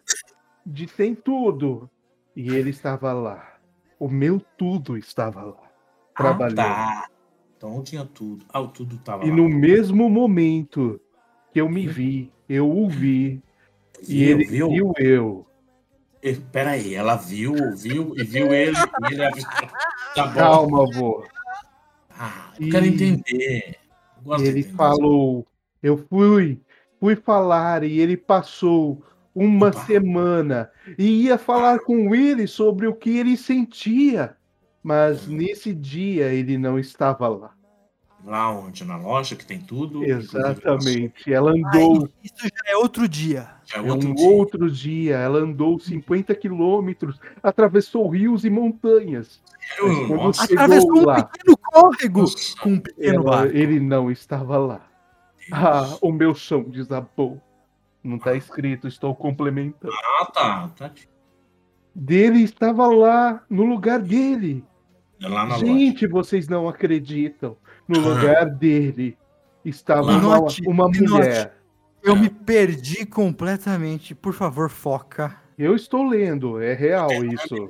de tem tudo. E ele estava lá. O meu tudo estava lá. Trabalhando. Ah, tá. Então tinha tudo. Ah, o tudo tava E lá. no mesmo momento que eu me vi, eu o vi. E Viu, ele viu? viu eu. Eh, Peraí, ela viu, ouviu e viu ele. e ele. Tá bom. Calma, vô. Ah, eu quero E- entender. Eu E ele entender. falou, eu fui, fui falar e ele passou uma Opa. semana e ia falar com ele sobre o que ele sentia, mas nesse dia ele não estava lá. Lá onde? Na loja que tem tudo. Exatamente. Ela andou, Ai, isso já é outro dia. Já é é outro um dia. outro dia, ela andou 50 quilômetros, atravessou rios e montanhas. Eu- Atravessou um lá. pequeno córrego nossa, com um pequeno Ela- barco. ele não estava lá. Ah, o meu chão desabou. Não está escrito, estou complementando. Ah, tá. tá. Dele estava lá, no lugar dele. É Lá na loja. Gente, vocês não acreditam. No Ah. lugar dele estava uma, uma mulher. Eu me perdi completamente. Por favor, foca. Eu estou lendo, é real isso. Tô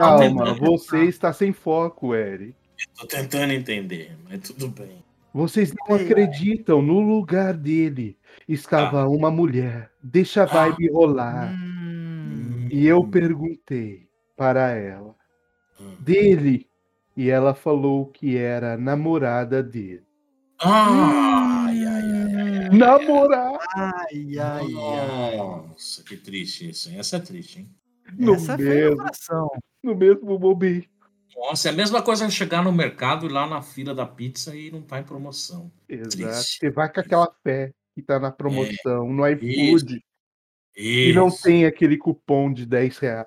Calma, você está sem foco, Eri. Tô tentando entender, mas tudo bem. Vocês não acreditam, no lugar dele estava uma mulher. Deixa a vibe rolar. Hum, E eu perguntei para ela, Hum. dele, e ela falou que era namorada dele. Ai, ai, ai, ai. Namorar! ai, ai, ai. Nossa, que triste isso, hein? Essa é triste, hein? No Essa foi a mesmo, coração. no mesmo momento. Nossa, é a mesma coisa chegar no mercado e lá na fila da pizza e não tá em promoção. Exato. Triste. Você vai com aquela fé que tá na promoção, no Isso. e não tem aquele cupom de 10 reais.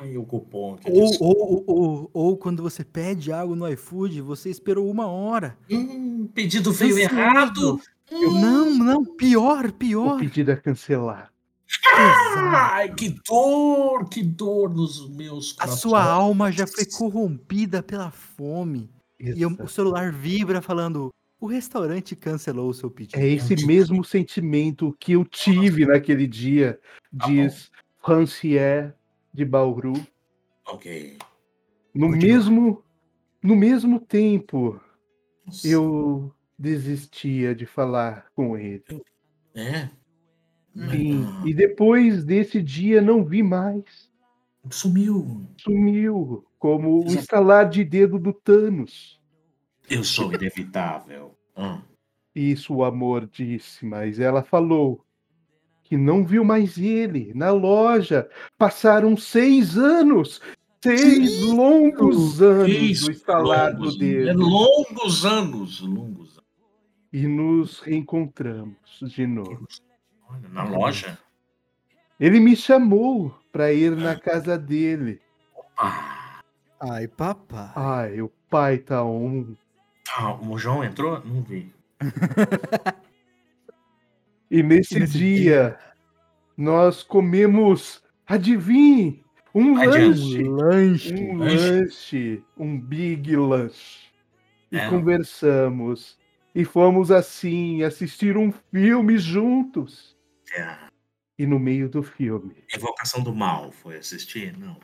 Ai, o cupom. Que Ou, ou, ou, ou, ou quando você pede algo no iFood, você esperou uma hora. hum, pedido veio errado. Hum, Não, não, pior, O pior. pedido é cancelar. Exato. Ai, que dor, que dor nos meus A corações. sua alma já foi corrompida pela fome. E o- o Exato. celular vibra falando: o restaurante cancelou o seu pedido. É esse mesmo sentimento que eu tive naquele dia, Tá diz Francier de Bauru. Ok. No Continua. mesmo, no mesmo tempo, Nossa. eu desistia de falar com ele. É? Sim, e depois desse dia não vi mais. Sumiu. Sumiu, como o estalar de dedo do Thanos. Eu sou inevitável. Ah, Isso o amor disse, mas ela falou que não viu mais ele na loja. Passaram seis anos, seis longos anos do estalar do longos, dedo. longos anos, longos anos. E nos reencontramos de novo. Olha, na loja. Ele me chamou para ir na casa dele. Ai, papai. Ai, o pai tá um. Tá, o João entrou? Não vi. E nesse, E nesse dia, nós comemos, adivinhe, um lanche. Lanche. Um Lanche. lanche, um big lanche. E É. conversamos. E fomos assim assistir um filme juntos. É. E no meio do filme, Invocação do Mal, foi assistir? Não.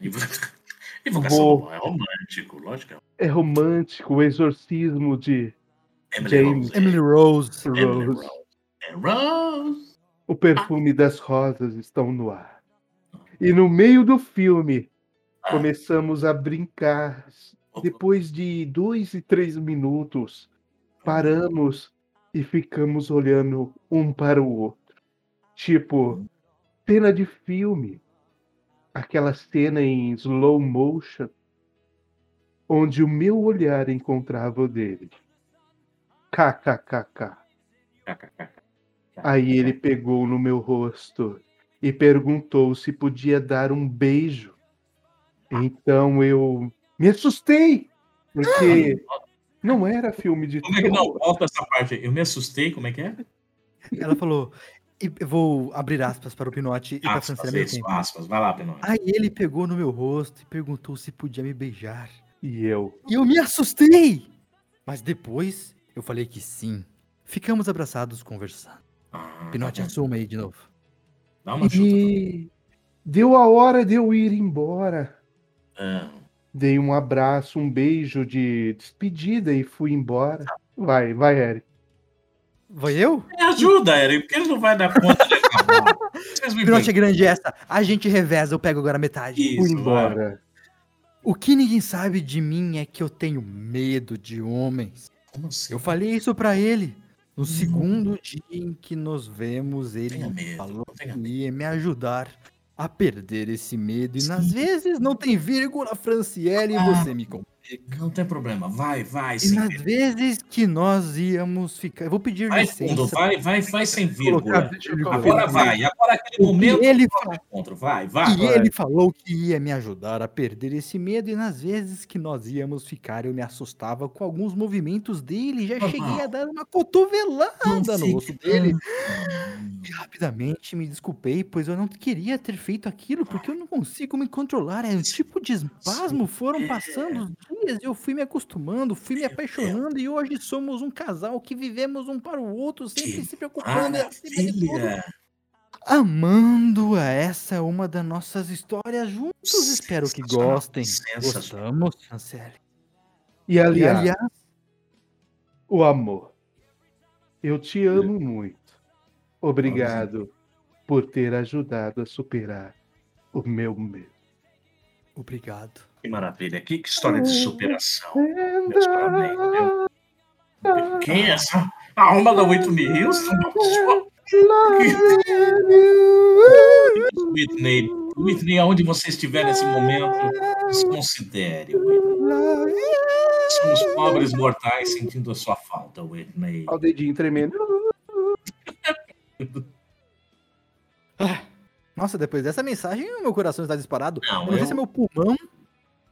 <laughs> Invo- Invocação Vou. do Mal é romântico, lógico. é romântico, o exorcismo de Emily James. Rose. Emily Rose. Emily Rose. Rose. É Rose. O perfume das rosas estão no ar. E no meio do filme, Ah. começamos a brincar. Depois de dois e três minutos, paramos e ficamos olhando um para o outro. Tipo, cena de filme. Aquela cena em slow motion, onde o meu olhar encontrava o dele. KKKK. Aí ele pegou no meu rosto e perguntou se podia dar um beijo. Então eu me assustei, porque não era filme de Como é que não? terror. Volta essa parte aí. Eu me assustei, como é que é? ela falou, e eu vou abrir aspas para o Pinote e para a Francine isso, aspas. Vai lá, Pinote. Aí ele pegou no meu rosto e perguntou se podia me beijar. E eu. E eu me assustei! Mas depois eu falei que sim. Ficamos abraçados conversando. Ah, Pinote, tá assuma aí de novo. Dá uma chuta. E deu a hora de eu ir embora. Ah, Dei um abraço, um beijo de despedida e fui embora. Vai, vai, Eric. Vai eu? me ajuda, Eric, porque ele não vai dar conta <laughs> de acabar. Vocês me Pinote é grande essa. A gente reveza, eu pego agora metade. Isso, embora. O que ninguém sabe de mim é que eu tenho medo de homens. Como assim? Eu falei isso pra ele. No segundo dia em que nos vemos, ele Tenha medo, falou que ia me ajudar a perder esse medo. E nas vezes não tem vírgula, Franciele, Ah. você me complica. Não tem problema. Vai, vai, E nas vírgula. vezes que nós íamos ficar. Eu vou pedir Vai licença. fundo, vai, vai, vai sem vírgula. Agora vai, agora aquele momento ele encontro. Vai, vai. E vai. ele falou que ia me ajudar a perder esse medo, e nas vezes que nós íamos ficar, eu me assustava com alguns movimentos dele. Já Normal. cheguei a dar uma cotovelada no rosto dele. E rapidamente me desculpei, pois eu não queria ter feito aquilo, porque eu não consigo me controlar. É um tipo de espasmo. Foram passando os dias eu fui me acostumando, fui me apaixonando, e hoje somos um casal que vivemos um para o outro, sempre Que se preocupando acima de tudo, Maravilha. amando. Essa é uma das nossas histórias juntos. Espero que gostem. Gostamos, Cancele. E E aliás, aliás, o amor. Eu te amo muito. Obrigado por ter ajudado a superar o meu medo. obrigado. Que maravilha. Que, que história de superação. Meus parabéns, viu? Quem é essa? A alma da Whitney Houston? Whitney, Whitney, aonde você estiver nesse momento, desconsidere. Whitney. Somos pobres mortais sentindo a sua falta, Whitney. Olha o dedinho tremendo. <laughs> Nossa, depois dessa mensagem, o meu coração está disparado. Não, eu não sei eu- se é meu pulmão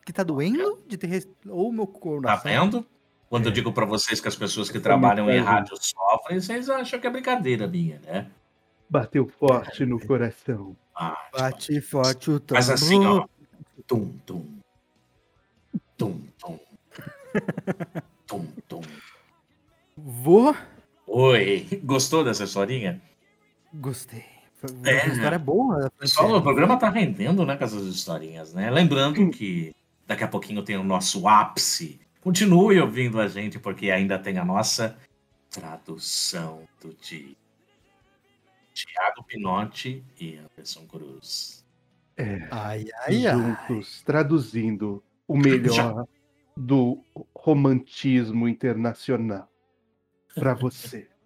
que tá doendo de ter res- ou meu Tá coração. vendo? Quando eu digo pra vocês que as pessoas que trabalham em mensagem. rádio sofrem, vocês acham que é brincadeira minha, né? Bateu forte no coração. Ah, Bate forte o tambor. Mas assim, ó. Tum, tum. Tum, tum. Tum, tum. Vou. Oi, gostou dessa historinha? Gostei. É, uma história boa. Pessoal, o programa tá rendendo, né, com essas historinhas, né? Lembrando que daqui a pouquinho tem o nosso ápice. Continue ouvindo a gente, porque ainda tem a nossa tradução do dia. Tiago Pinotti e Anderson Cruz. Ai, ai, ai. juntos, traduzindo o melhor do romantismo internacional para você. <laughs>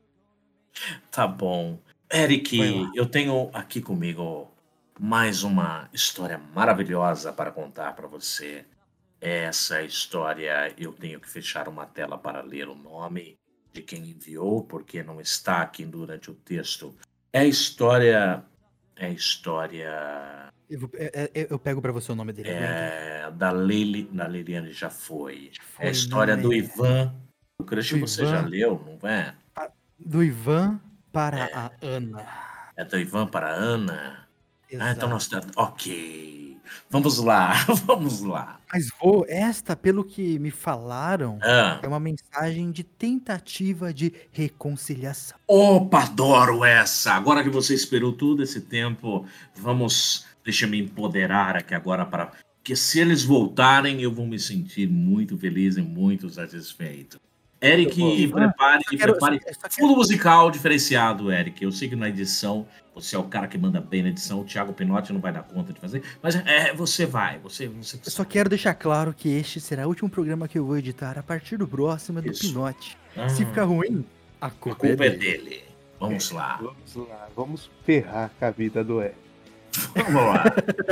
Tá bom. Eric, eu tenho aqui comigo mais uma história maravilhosa para contar para você. Essa história eu tenho que fechar uma tela para ler o nome de quem enviou, porque não está aqui durante o texto. É a história. É a história Eu, vou- é- é- eu pego pra você o nome dele. é, da Lili. Da Liliane já foi. Foi, É a história não do é? Ivan. O crush você Ivan. já leu, não é? Do Ivan para a Ana. É do Ivan para a Ana. Ah, então Exato. nós temos. Ok. Vamos lá, <laughs> vamos lá. Mas vou, esta, pelo que me falaram, Ah, é uma mensagem de tentativa de reconciliação. opa, adoro essa! Agora que você esperou todo esse tempo, vamos. Deixa eu me empoderar aqui agora para. Que se eles voltarem, eu vou me sentir muito feliz e muito satisfeito. Eric, prepare, quero- prepare. Fundo musical diferenciado, Eric. Eu sei que na edição, você é o cara que manda bem na edição, o Thiago Pinotti não vai dar conta de fazer, mas é, você vai, você, você Eu só quero deixar claro que este será o último programa que eu vou editar. A partir do próximo é do Isso. Pinote. Ah, Se ficar ruim, a a culpa, culpa é é dele. dele. Vamos lá. Vamos lá, vamos ferrar com a vida do Eric. Vamos lá.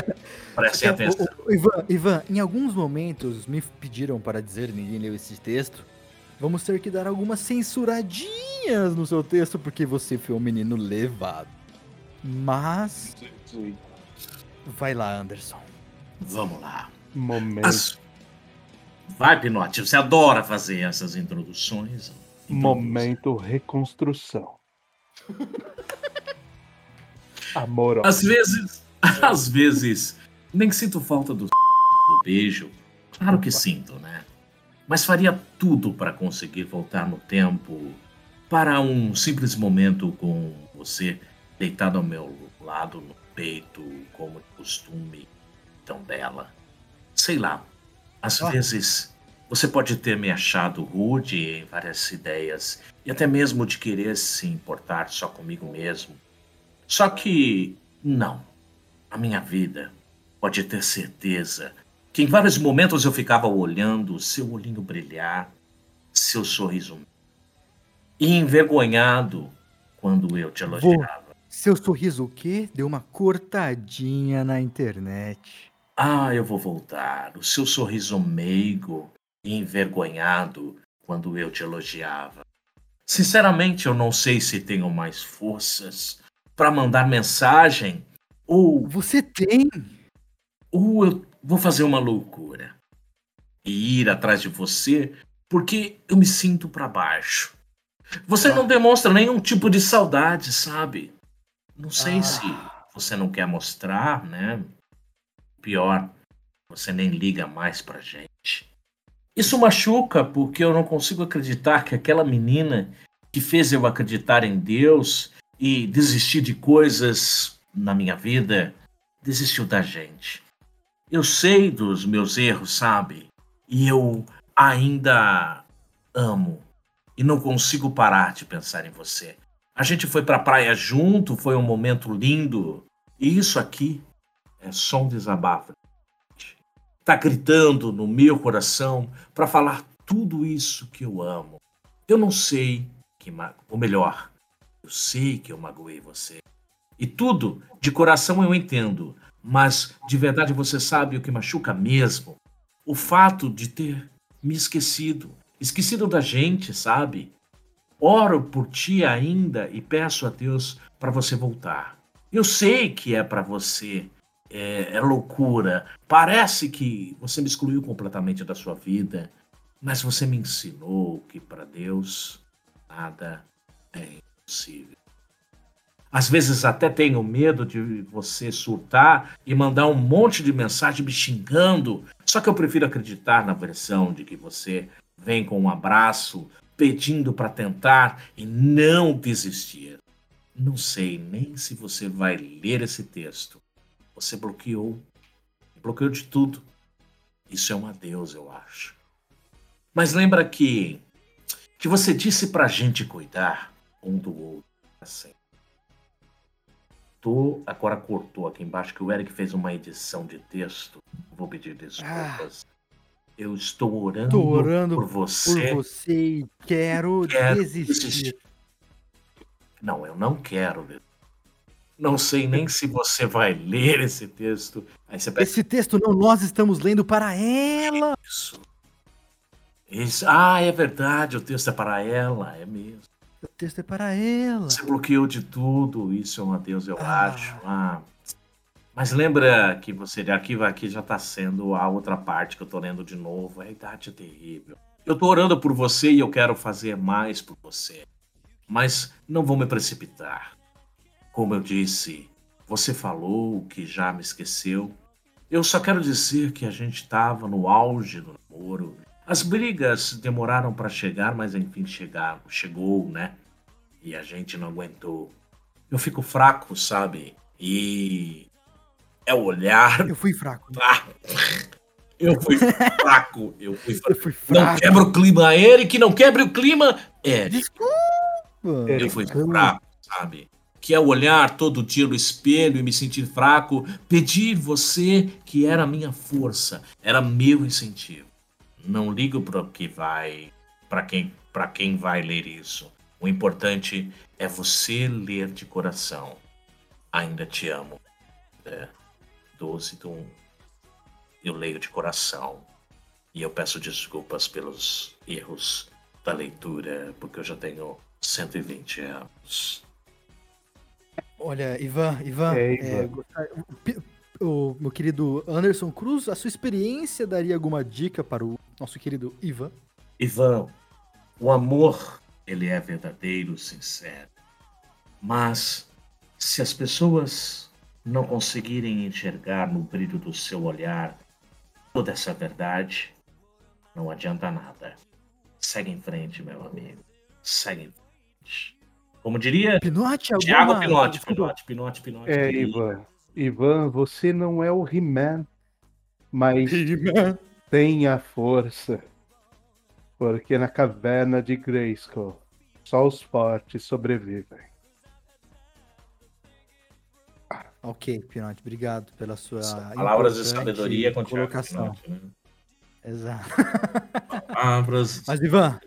<laughs> Prestem atenção. Ivan, Ivan, em alguns momentos me pediram para dizer, ninguém leu esse texto. Vamos ter que dar algumas censuradinhas no seu texto, porque você foi um menino levado. Mas. Vai lá, Anderson. Vamos lá. Momento, As- Vai, Pinote. Você adora fazer essas introduções. Momento reconstrução. <laughs> Amor. Às vezes, às vezes, nem sinto falta do, <laughs> do beijo. Claro que sinto, né? Mas faria tudo para conseguir voltar no tempo para um simples momento com você deitado ao meu lado no peito, como de costume, tão bela. Sei lá, às vezes você pode ter me achado rude em várias ideias e até mesmo de querer se importar só comigo mesmo. Só que não. A minha vida pode ter certeza que em vários momentos eu ficava olhando seu olhinho brilhar, seu sorriso e envergonhado quando eu te elogiava. Seu sorriso o quê? Deu uma cortadinha na internet. Ah, eu vou voltar. O seu sorriso meigo e envergonhado quando eu te elogiava. Sinceramente, eu não sei se tenho mais forças para mandar mensagem ou, Você tem? ou eu vou fazer uma loucura e ir atrás de você porque eu me sinto para baixo. Você não demonstra nenhum tipo de saudade, sabe? Não sei Ah. se você não quer mostrar, né? Pior, você nem liga mais pra gente. Isso machuca porque eu não consigo acreditar que aquela menina que fez eu acreditar em Deus e desistir de coisas na minha vida desistiu da gente. Eu sei dos meus erros, sabe? E eu ainda amo e não consigo parar de pensar em você. A gente foi pra praia junto, foi um momento lindo. E isso aqui é só um desabafo. Tá gritando no meu coração para falar tudo isso que eu amo. Eu não sei que, ou melhor, eu sei que eu magoei você. E tudo de coração eu entendo, mas de verdade você sabe o que machuca mesmo? O fato de ter me esquecido, esquecido da gente, sabe? Oro por ti ainda e peço a Deus para você voltar. Eu sei que é para você, é, é loucura. Parece que você me excluiu completamente da sua vida, mas você me ensinou que para Deus nada é impossível. Às vezes até tenho medo de você surtar e mandar um monte de mensagem me xingando. Só que eu prefiro acreditar na versão de que você vem com um abraço, pedindo para tentar e não desistir. Não sei nem se você vai ler esse texto. Você bloqueou. Bloqueou de tudo. Isso é um adeus, eu acho. Mas lembra que que você disse pra gente cuidar um do outro assim. Tô, agora cortou aqui embaixo que o Eric fez uma edição de texto. Vou pedir desculpas. Eu estou orando, orando por por você. você e quero, Quero desistir. desistir. Não, eu não quero. Não sei nem se você vai ler esse texto. Você pega Esse texto não, nós estamos lendo para ela. isso. Isso. Ah, é verdade, o texto é para ela, é mesmo. O texto é para ela. Você bloqueou de tudo, isso é um adeus, eu Ah. acho. Ah. Mas lembra que você aqui, aqui já tá sendo a outra parte que eu tô lendo de novo. A idade é terrível. Eu tô orando por você e eu quero fazer mais por você. Mas não vou me precipitar. Como eu disse, você falou que já me esqueceu. Eu só quero dizer que a gente tava no auge do namoro. As brigas demoraram para chegar, mas enfim chegaram. Chegou, né? E a gente não aguentou. Eu fico fraco, sabe? E é o olhar. Eu fui fraco. Ah, eu fui fraco. Eu fui <laughs> Eu fraco. fui Não fraco. quebra o clima, Eric. Não quebre o clima, Eric. Desculpa. Eu fui fraco, sabe? Que é olhar todo dia no espelho e me sentir fraco, pedir você que era a minha força, era meu incentivo. Não ligo para que vai, para quem, para quem vai ler isso. O importante é você ler de coração. Ainda te amo. É, 12 do 1. Eu leio de coração. E eu peço desculpas pelos erros da leitura, porque eu já tenho 120 anos. Olha, Ivan, Ivan, É, é, Ivan. gostar- o meu querido Anderson Cruz, a sua experiência daria alguma dica para o nosso querido Ivan? Ivan, o amor, ele é verdadeiro, sincero. Mas se as pessoas não conseguirem enxergar no brilho do seu olhar toda essa verdade, não adianta nada. Segue em frente, meu amigo. Segue em frente. Como diria Pinote, Tiago alguma... Pinote, desculpa. Pinote, Pinote, Pinote. É. Ivan. Ivan, você não é o He-Man, mas tem a força. Porque na caverna de Grayskull, só os fortes sobrevivem. Ok, Pinote, obrigado pela sua Palavras de sabedoria com colocação. Pinote, né? Exato. Palavras de Mas, Ivan.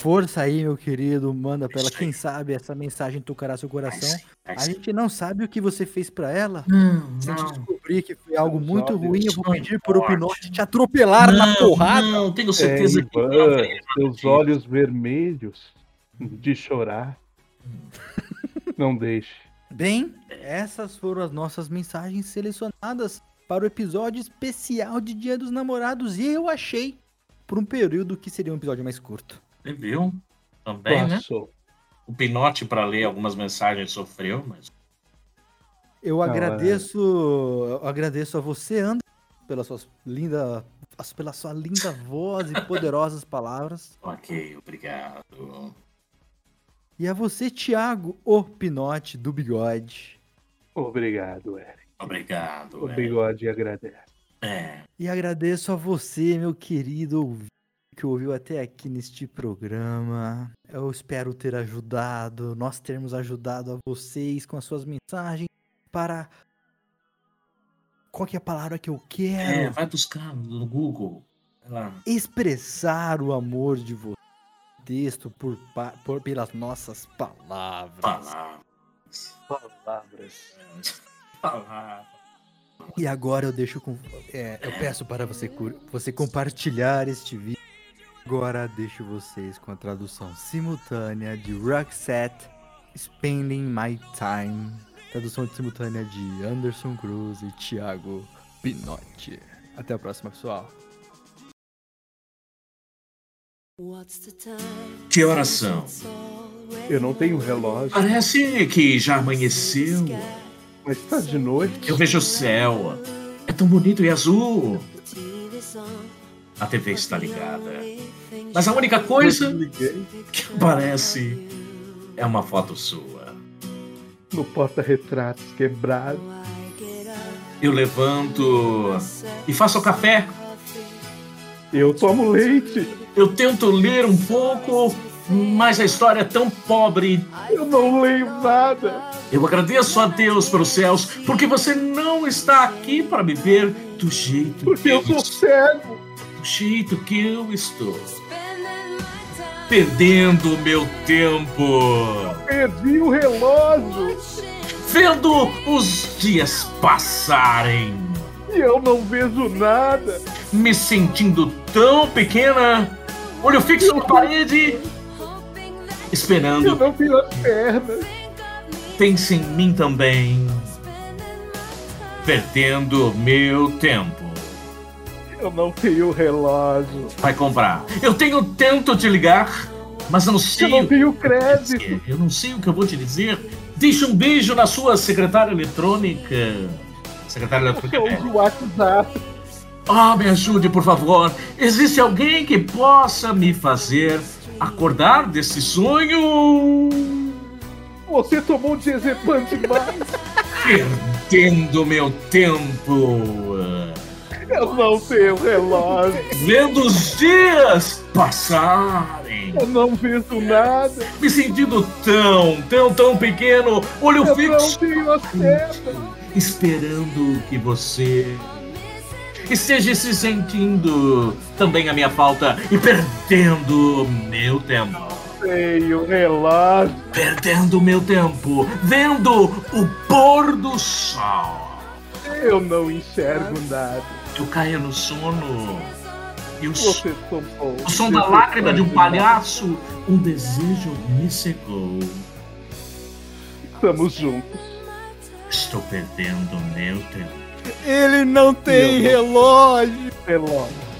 Força aí, meu querido, manda pra ela. Quem sabe essa mensagem tocará seu coração. A gente não sabe o que você fez pra ela. Não, Se a gente descobrir que foi algo muito ruim, eu vou pedir pro importa. Pinote te atropelar na Não, porrada. Não, tenho É, certeza que não. Ivan, seus olhos vermelhos de chorar. Não deixe. Bem, essas foram as nossas mensagens selecionadas para o episódio especial de Dia dos Namorados. E eu achei, por um período, que seria um episódio mais curto. Você viu? Também, né? Passou. O Pinote, para ler algumas mensagens, sofreu, mas. Eu Não, agradeço, eu agradeço a você, Anderson, pela sua linda, pela sua linda voz e <laughs> poderosas palavras. Ok, obrigado. E a você, Thiago, o Pinote do Bigode. Obrigado, Eric. Obrigado. O é. bigode agradece. É. E agradeço a você, meu querido ouvinte, que ouviu até aqui neste programa. Eu espero ter ajudado, nós termos ajudado a vocês com as suas mensagens para. Qual que é a palavra que eu É, quero? vai buscar no Google. Expressar o amor de você. Texto por, por- pelas nossas palavras. Palavras. Palavras. <laughs> Palavras. E agora eu deixo com. é, eu peço para você, você compartilhar este vídeo. Agora deixo vocês com a tradução simultânea de Roxette Spending My Time. Tradução simultânea de Anderson Cruz e Thiago Pinotti. Até a próxima, pessoal. Que horas são? Eu não tenho relógio, Parece que já amanheceu. mas tá de noite. Eu vejo o céu. É tão bonito e azul. A TV está ligada. Mas a única coisa que aparece é uma foto sua. no porta-retratos quebrado. Eu levanto e faço o café. Eu tomo leite. Eu tento ler um pouco, mas a história é tão pobre. Eu não leio nada. Eu agradeço a Deus pelos céus, porque você não está aqui para me ver do jeito Porque que eu sou cego. Do jeito que eu estou. Perdendo o meu tempo. Perdi o relógio. Vendo os dias passarem. E eu não vejo nada. Me sentindo tão pequena. Olho fixo na parede. Eu Esperando. não tenho as pernas. Pense em mim também. Perdendo meu tempo. Eu não tenho relógio. Vai comprar. Eu tenho tento te ligar, mas não sei. Eu não o tenho crédito. Eu não sei o que eu vou te dizer. Deixa um beijo na sua secretária eletrônica. Secretária Eu eletrônica. uso o WhatsApp. Ah, me ajude, por favor. Existe alguém que possa me fazer acordar desse sonho? Você tomou um diazepam demais. Perdendo meu tempo. Eu não tenho relógio. Vendo os dias passarem. Eu não vejo nada. Me sentindo tão, tão, tão pequeno. Olho Eu não fixo. Esperando que você esteja se sentindo também a minha falta e perdendo meu tempo. Tenho relógio. Perdendo meu tempo, vendo o pôr do sol. Eu não enxergo nada. Eu caio no sono e o, so- Vocês são bons. o som da lágrima de um palhaço, um desejo me cegou. Estamos juntos. Estou perdendo meu tempo. Ele não tem Meu relógio. Relógio.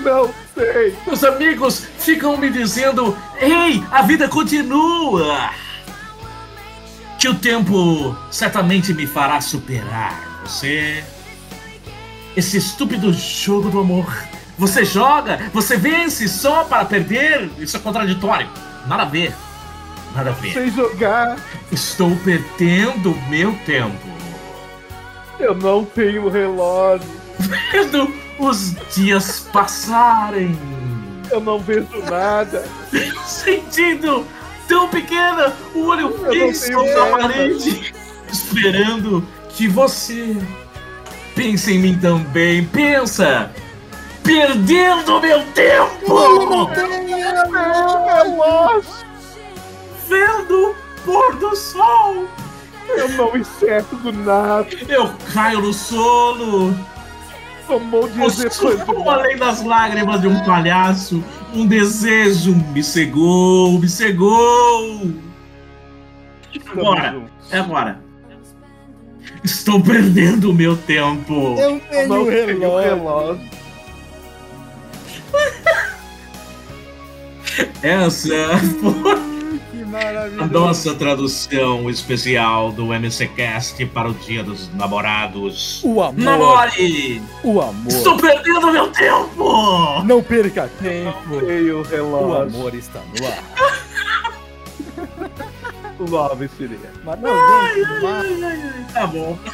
Não sei. Meus amigos ficam me dizendo: Ei, a vida continua! que o tempo certamente me fará superar. Você. Esse estúpido jogo do amor. Você joga, você vence só para perder. Isso é contraditório. Nada a ver. Nada a ver. Sem jogar, Estou perdendo meu tempo. eu não tenho relógio. Vendo os dias passarem. Eu não vejo nada. Sentindo tão pequena, o olho fixo na parede, esperando que você pense em mim também. Pensa! Perdendo meu tempo! Vendo o pôr do sol! Eu não enxergo nada. Eu caio no sono! Tomou de O sono, execução. além das lágrimas de um palhaço, um desejo me cegou, me cegou! Agora, é agora. Estou perdendo o meu tempo. Eu tenho não um tenho relógio. relógio. <laughs> Essa foi <laughs> Que a nossa tradução especial do MCCast para o Dia dos Namorados. O amor. Namore! O amor. Estou perdendo meu tempo! Não perca tempo. Tenho O relógio. amor está no ar. <laughs> Love seria. Mas não, gente, mas- Ai, ai, ai, Tá bom. <laughs>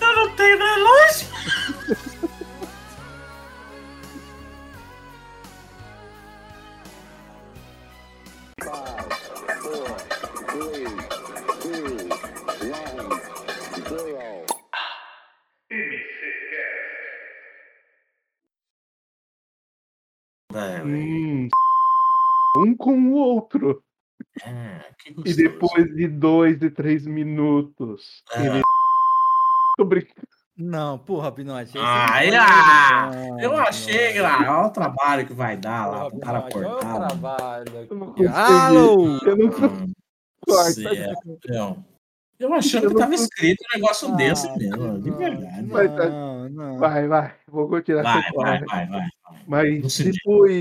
Eu não tenho relógio. É, Hum, <laughs> um com o outro. é, que E depois de dois e três minutos. É. Ele. <laughs> Tô brincando. Não, porra, Pinote. Ah, é ah, Eu achei lá, olha o trabalho que vai dar lá Porra, cara Pinote, olha o trabalho Eu não consegui. Alô! Eu não Hum, certo. Eu, achando que tava escrito um negócio desse Ah, mesmo, de não, verdade. Vai, tá- Não. Vai, vai. Vou continuar Vai, vai, vai, vai. Mas depois